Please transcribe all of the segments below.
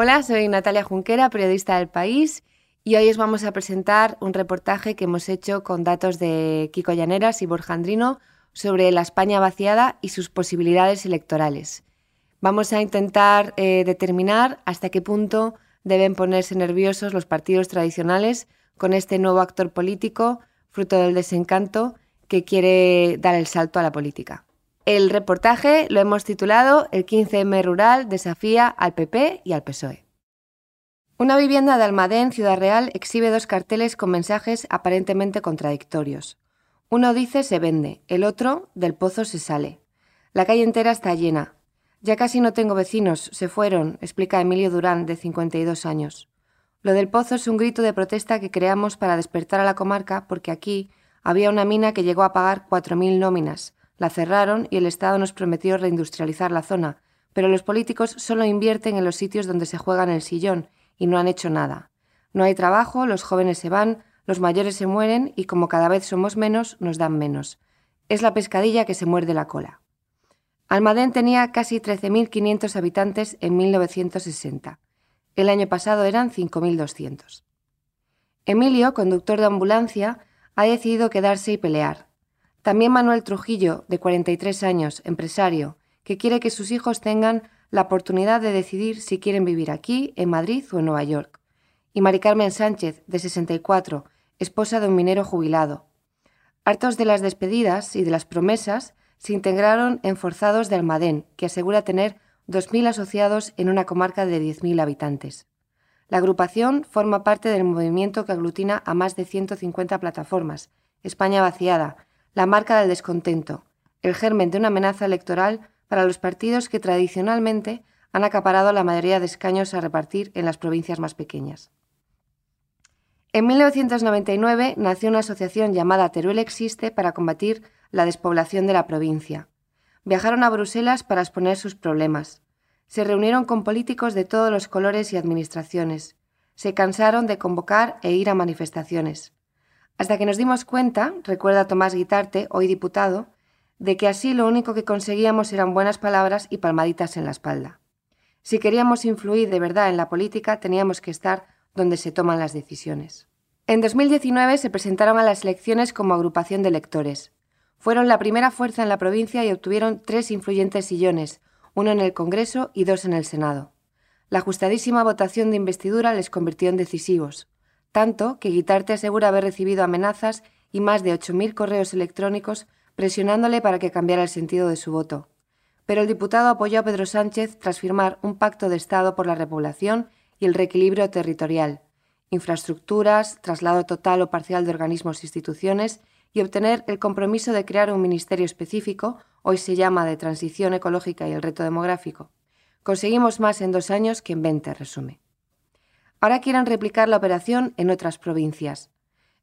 Hola, soy Natalia Junquera, periodista del País, y hoy os vamos a presentar un reportaje que hemos hecho con datos de Kiko Llaneras y Borja Andrino sobre la España vaciada y sus posibilidades electorales. Vamos a intentar eh, determinar hasta qué punto deben ponerse nerviosos los partidos tradicionales con este nuevo actor político, fruto del desencanto, que quiere dar el salto a la política. El reportaje lo hemos titulado El 15M Rural desafía al PP y al PSOE. Una vivienda de Almadén, Ciudad Real, exhibe dos carteles con mensajes aparentemente contradictorios. Uno dice se vende, el otro del pozo se sale. La calle entera está llena. Ya casi no tengo vecinos, se fueron, explica Emilio Durán, de 52 años. Lo del pozo es un grito de protesta que creamos para despertar a la comarca porque aquí había una mina que llegó a pagar 4.000 nóminas, la cerraron y el Estado nos prometió reindustrializar la zona, pero los políticos solo invierten en los sitios donde se juegan el sillón y no han hecho nada. No hay trabajo, los jóvenes se van, los mayores se mueren y como cada vez somos menos, nos dan menos. Es la pescadilla que se muerde la cola. Almadén tenía casi 13.500 habitantes en 1960. El año pasado eran 5.200. Emilio, conductor de ambulancia, ha decidido quedarse y pelear. También Manuel Trujillo, de 43 años, empresario, que quiere que sus hijos tengan la oportunidad de decidir si quieren vivir aquí, en Madrid o en Nueva York. Y Mari Carmen Sánchez, de 64, esposa de un minero jubilado. Hartos de las despedidas y de las promesas, se integraron en Forzados de Almadén, que asegura tener 2.000 asociados en una comarca de 10.000 habitantes. La agrupación forma parte del movimiento que aglutina a más de 150 plataformas, España vaciada, la marca del descontento, el germen de una amenaza electoral para los partidos que tradicionalmente han acaparado la mayoría de escaños a repartir en las provincias más pequeñas. En 1999 nació una asociación llamada Teruel Existe para combatir la despoblación de la provincia. Viajaron a Bruselas para exponer sus problemas. Se reunieron con políticos de todos los colores y administraciones. Se cansaron de convocar e ir a manifestaciones hasta que nos dimos cuenta, recuerda Tomás Guitarte, hoy diputado, de que así lo único que conseguíamos eran buenas palabras y palmaditas en la espalda. Si queríamos influir de verdad en la política, teníamos que estar donde se toman las decisiones. En 2019 se presentaron a las elecciones como agrupación de electores. Fueron la primera fuerza en la provincia y obtuvieron tres influyentes sillones, uno en el Congreso y dos en el Senado. La ajustadísima votación de investidura les convirtió en decisivos tanto que Guitarte asegura haber recibido amenazas y más de 8.000 correos electrónicos presionándole para que cambiara el sentido de su voto. Pero el diputado apoyó a Pedro Sánchez tras firmar un pacto de Estado por la repoblación y el reequilibrio territorial, infraestructuras, traslado total o parcial de organismos e instituciones y obtener el compromiso de crear un ministerio específico, hoy se llama de Transición Ecológica y el Reto Demográfico. Conseguimos más en dos años que en veinte, resume. Ahora quieren replicar la operación en otras provincias.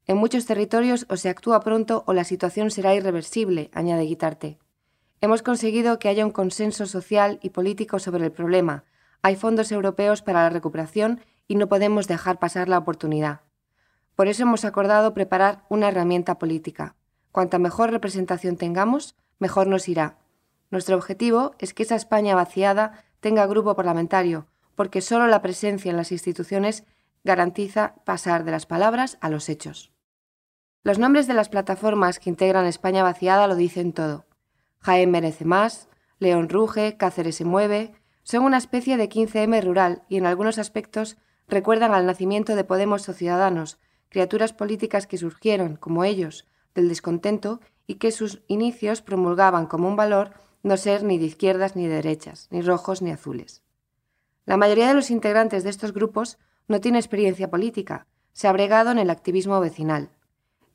En muchos territorios o se actúa pronto o la situación será irreversible, añade Guitarte. Hemos conseguido que haya un consenso social y político sobre el problema. Hay fondos europeos para la recuperación y no podemos dejar pasar la oportunidad. Por eso hemos acordado preparar una herramienta política. Cuanta mejor representación tengamos, mejor nos irá. Nuestro objetivo es que esa España vaciada tenga grupo parlamentario, porque solo la presencia en las instituciones garantiza pasar de las palabras a los hechos. Los nombres de las plataformas que integran España vaciada lo dicen todo. Jaén merece más, León ruge, Cáceres se mueve, son una especie de 15M rural y en algunos aspectos recuerdan al nacimiento de Podemos o Ciudadanos, criaturas políticas que surgieron, como ellos, del descontento y que sus inicios promulgaban como un valor no ser ni de izquierdas ni de derechas, ni rojos ni azules. La mayoría de los integrantes de estos grupos no tiene experiencia política, se ha bregado en el activismo vecinal.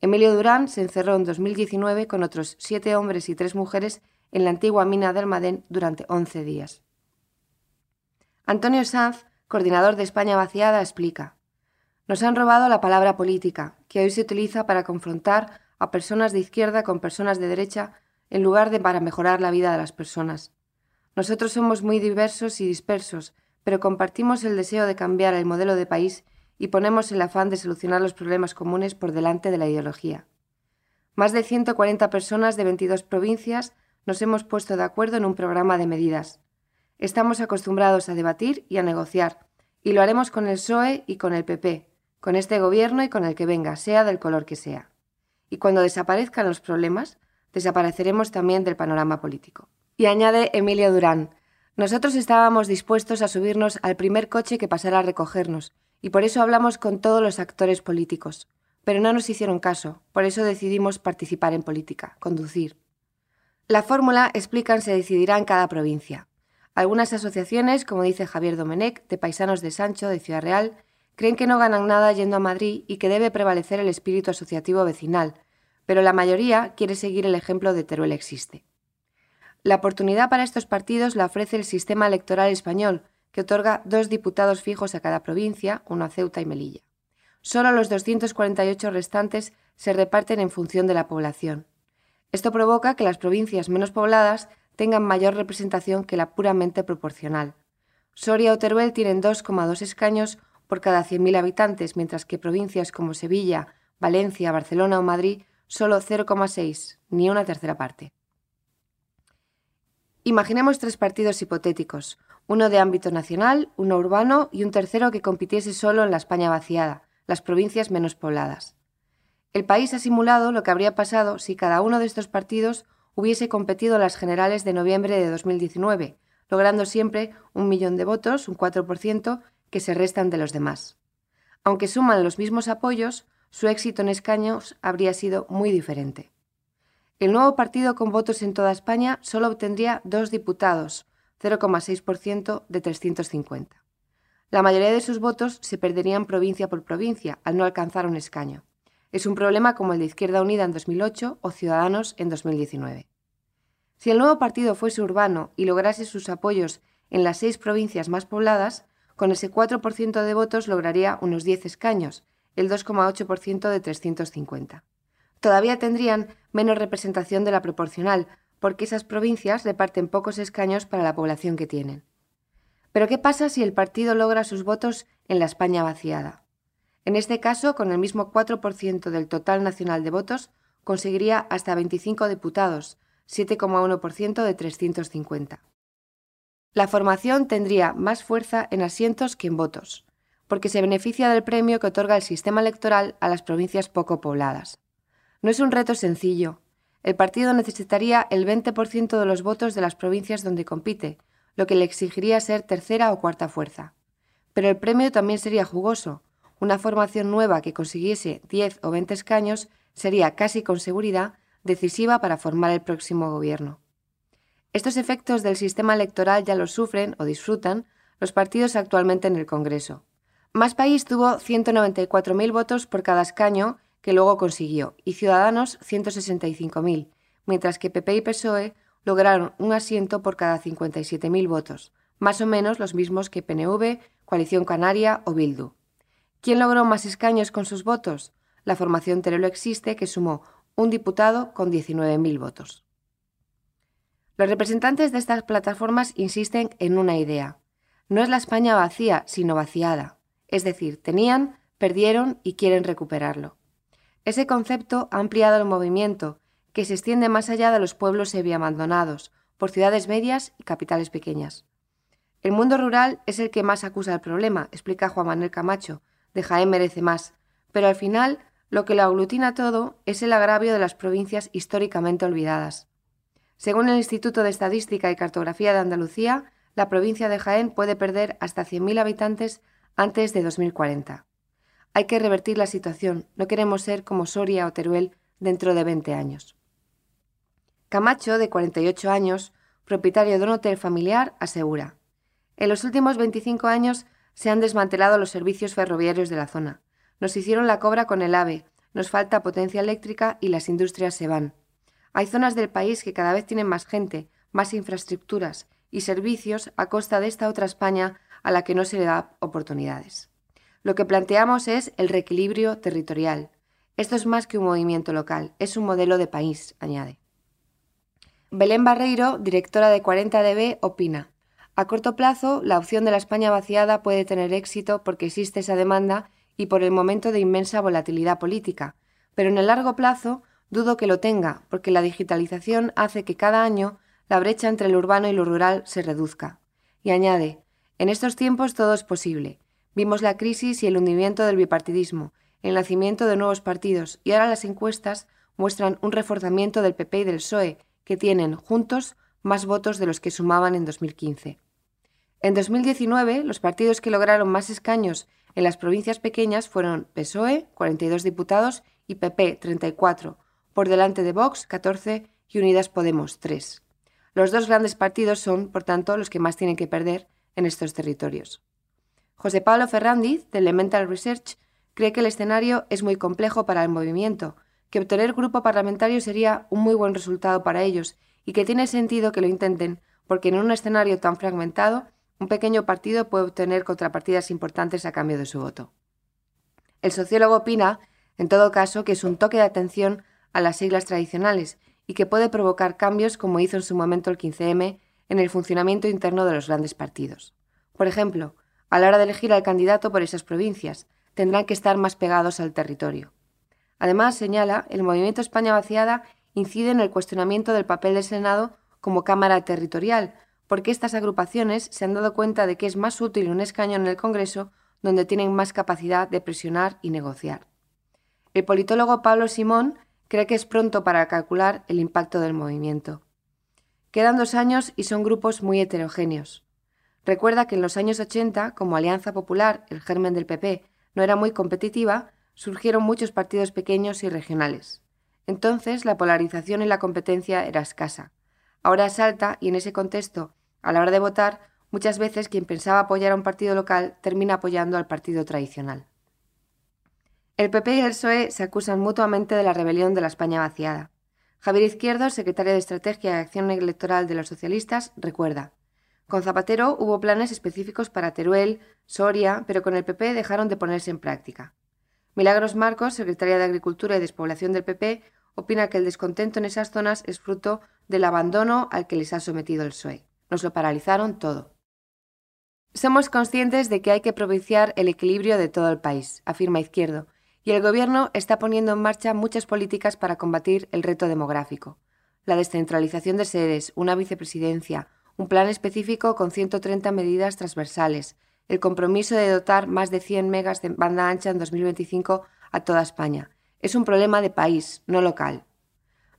Emilio Durán se encerró en 2019 con otros siete hombres y tres mujeres en la antigua mina de Almadén durante 11 días. Antonio Sanz, coordinador de España Vaciada, explica: Nos han robado la palabra política, que hoy se utiliza para confrontar a personas de izquierda con personas de derecha en lugar de para mejorar la vida de las personas. Nosotros somos muy diversos y dispersos, pero compartimos el deseo de cambiar el modelo de país y ponemos el afán de solucionar los problemas comunes por delante de la ideología. Más de 140 personas de 22 provincias nos hemos puesto de acuerdo en un programa de medidas. Estamos acostumbrados a debatir y a negociar, Y lo haremos con el PSOE y con el PP, con este gobierno y con el que venga, sea del color que sea. Y cuando desaparezcan los problemas, desapareceremos también del panorama político. Y añade Emilio Durán, nosotros estábamos dispuestos a subirnos al primer coche que pasara a recogernos, y por eso hablamos con todos los actores políticos. Pero no nos hicieron caso, por eso decidimos participar en política, conducir. La fórmula, explican, se decidirá en cada provincia. Algunas asociaciones, como dice Javier Domenech, de Paisanos de Sancho, de Ciudad Real, creen que no ganan nada yendo a Madrid y que debe prevalecer el espíritu asociativo vecinal, pero la mayoría quiere seguir el ejemplo de Teruel Existe. La oportunidad para estos partidos la ofrece el sistema electoral español, que otorga dos diputados fijos a cada provincia, uno a Ceuta y Melilla. Solo los 248 restantes se reparten en función de la población. Esto provoca que las provincias menos pobladas tengan mayor representación que la puramente proporcional. Soria o Teruel tienen 2,2 escaños por cada 100.000 habitantes, mientras que provincias como Sevilla, Valencia, Barcelona o Madrid solo 0,6, ni una tercera parte. Imaginemos tres partidos hipotéticos, uno de ámbito nacional, uno urbano y un tercero que compitiese solo en la España vaciada, las provincias menos pobladas. El país ha simulado lo que habría pasado si cada uno de estos partidos hubiese competido en las generales de noviembre de 2019, logrando siempre un millón de votos, un 4%, que se restan de los demás. Aunque suman los mismos apoyos, su éxito en escaños habría sido muy diferente. El nuevo partido con votos en toda España solo obtendría dos diputados, 0,6% de 350. La mayoría de sus votos se perderían provincia por provincia al no alcanzar un escaño. Es un problema como el de Izquierda Unida en 2008 o Ciudadanos en 2019. Si el nuevo partido fuese urbano y lograse sus apoyos en las seis provincias más pobladas, con ese 4% de votos lograría unos 10 escaños, el 2,8% de 350 todavía tendrían menos representación de la proporcional, porque esas provincias reparten pocos escaños para la población que tienen. Pero ¿qué pasa si el partido logra sus votos en la España vaciada? En este caso, con el mismo 4% del total nacional de votos, conseguiría hasta 25 diputados, 7,1% de 350. La formación tendría más fuerza en asientos que en votos, porque se beneficia del premio que otorga el sistema electoral a las provincias poco pobladas. No es un reto sencillo. El partido necesitaría el 20% de los votos de las provincias donde compite, lo que le exigiría ser tercera o cuarta fuerza. Pero el premio también sería jugoso. Una formación nueva que consiguiese 10 o 20 escaños sería casi con seguridad decisiva para formar el próximo gobierno. Estos efectos del sistema electoral ya los sufren o disfrutan los partidos actualmente en el Congreso. Más País tuvo 194.000 votos por cada escaño que luego consiguió, y Ciudadanos 165.000, mientras que PP y PSOE lograron un asiento por cada 57.000 votos, más o menos los mismos que PNV, Coalición Canaria o Bildu. ¿Quién logró más escaños con sus votos? La formación Terelo Existe, que sumó un diputado con 19.000 votos. Los representantes de estas plataformas insisten en una idea. No es la España vacía, sino vaciada. Es decir, tenían, perdieron y quieren recuperarlo. Ese concepto ha ampliado el movimiento, que se extiende más allá de los pueblos semi-abandonados, por ciudades medias y capitales pequeñas. El mundo rural es el que más acusa el problema, explica Juan Manuel Camacho, de Jaén merece más, pero al final lo que lo aglutina todo es el agravio de las provincias históricamente olvidadas. Según el Instituto de Estadística y Cartografía de Andalucía, la provincia de Jaén puede perder hasta 100.000 habitantes antes de 2040. Hay que revertir la situación. No queremos ser como Soria o Teruel dentro de 20 años. Camacho, de 48 años, propietario de un hotel familiar, asegura. En los últimos 25 años se han desmantelado los servicios ferroviarios de la zona. Nos hicieron la cobra con el AVE, nos falta potencia eléctrica y las industrias se van. Hay zonas del país que cada vez tienen más gente, más infraestructuras y servicios a costa de esta otra España a la que no se le da oportunidades. Lo que planteamos es el reequilibrio territorial. Esto es más que un movimiento local, es un modelo de país, añade. Belén Barreiro, directora de 40DB, opina. A corto plazo, la opción de la España vaciada puede tener éxito porque existe esa demanda y por el momento de inmensa volatilidad política, pero en el largo plazo dudo que lo tenga, porque la digitalización hace que cada año la brecha entre lo urbano y lo rural se reduzca. Y añade, en estos tiempos todo es posible, Vimos la crisis y el hundimiento del bipartidismo, el nacimiento de nuevos partidos y ahora las encuestas muestran un reforzamiento del PP y del PSOE, que tienen, juntos, más votos de los que sumaban en 2015. En 2019, los partidos que lograron más escaños en las provincias pequeñas fueron PSOE, 42 diputados, y PP, 34, por delante de Vox, 14, y Unidas Podemos, 3. Los dos grandes partidos son, por tanto, los que más tienen que perder en estos territorios. José Pablo Ferrandiz, de Elemental Research, cree que el escenario es muy complejo para el movimiento, que obtener grupo parlamentario sería un muy buen resultado para ellos y que tiene sentido que lo intenten, porque en un escenario tan fragmentado, un pequeño partido puede obtener contrapartidas importantes a cambio de su voto. El sociólogo opina, en todo caso, que es un toque de atención a las siglas tradicionales y que puede provocar cambios como hizo en su momento el 15M en el funcionamiento interno de los grandes partidos. Por ejemplo, a la hora de elegir al candidato por esas provincias, tendrán que estar más pegados al territorio. Además, señala, el movimiento España vaciada incide en el cuestionamiento del papel del Senado como Cámara territorial, porque estas agrupaciones se han dado cuenta de que es más útil un escaño en el Congreso donde tienen más capacidad de presionar y negociar. El politólogo Pablo Simón cree que es pronto para calcular el impacto del movimiento. Quedan dos años y son grupos muy heterogéneos. Recuerda que en los años 80, como Alianza Popular, el germen del PP, no era muy competitiva, surgieron muchos partidos pequeños y regionales. Entonces la polarización y la competencia era escasa. Ahora es alta y en ese contexto, a la hora de votar, muchas veces quien pensaba apoyar a un partido local termina apoyando al partido tradicional. El PP y el PSOE se acusan mutuamente de la rebelión de la España vaciada. Javier Izquierdo, secretario de Estrategia y Acción Electoral de los socialistas, recuerda. Con Zapatero hubo planes específicos para Teruel, Soria, pero con el PP dejaron de ponerse en práctica. Milagros Marcos, secretaria de Agricultura y Despoblación del PP, opina que el descontento en esas zonas es fruto del abandono al que les ha sometido el PSOE. Nos lo paralizaron todo. Somos conscientes de que hay que propiciar el equilibrio de todo el país, afirma Izquierdo, y el Gobierno está poniendo en marcha muchas políticas para combatir el reto demográfico. La descentralización de sedes, una vicepresidencia, un plan específico con 130 medidas transversales, el compromiso de dotar más de 100 megas de banda ancha en 2025 a toda España. Es un problema de país, no local.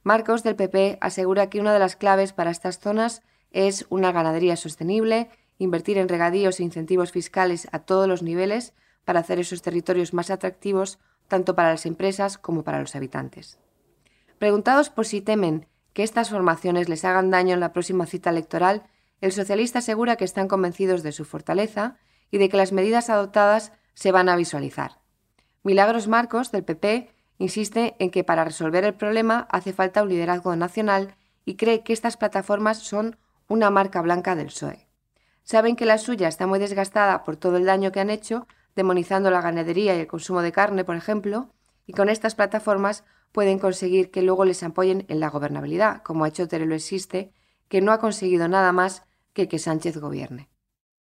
Marcos del PP asegura que una de las claves para estas zonas es una ganadería sostenible, invertir en regadíos e incentivos fiscales a todos los niveles para hacer esos territorios más atractivos tanto para las empresas como para los habitantes. Preguntados por si temen que estas formaciones les hagan daño en la próxima cita electoral, el socialista asegura que están convencidos de su fortaleza y de que las medidas adoptadas se van a visualizar. Milagros Marcos, del PP, insiste en que para resolver el problema hace falta un liderazgo nacional y cree que estas plataformas son una marca blanca del PSOE. Saben que la suya está muy desgastada por todo el daño que han hecho, demonizando la ganadería y el consumo de carne, por ejemplo, y con estas plataformas pueden conseguir que luego les apoyen en la gobernabilidad, como ha hecho Teruel Existe, que no ha conseguido nada más que que Sánchez gobierne.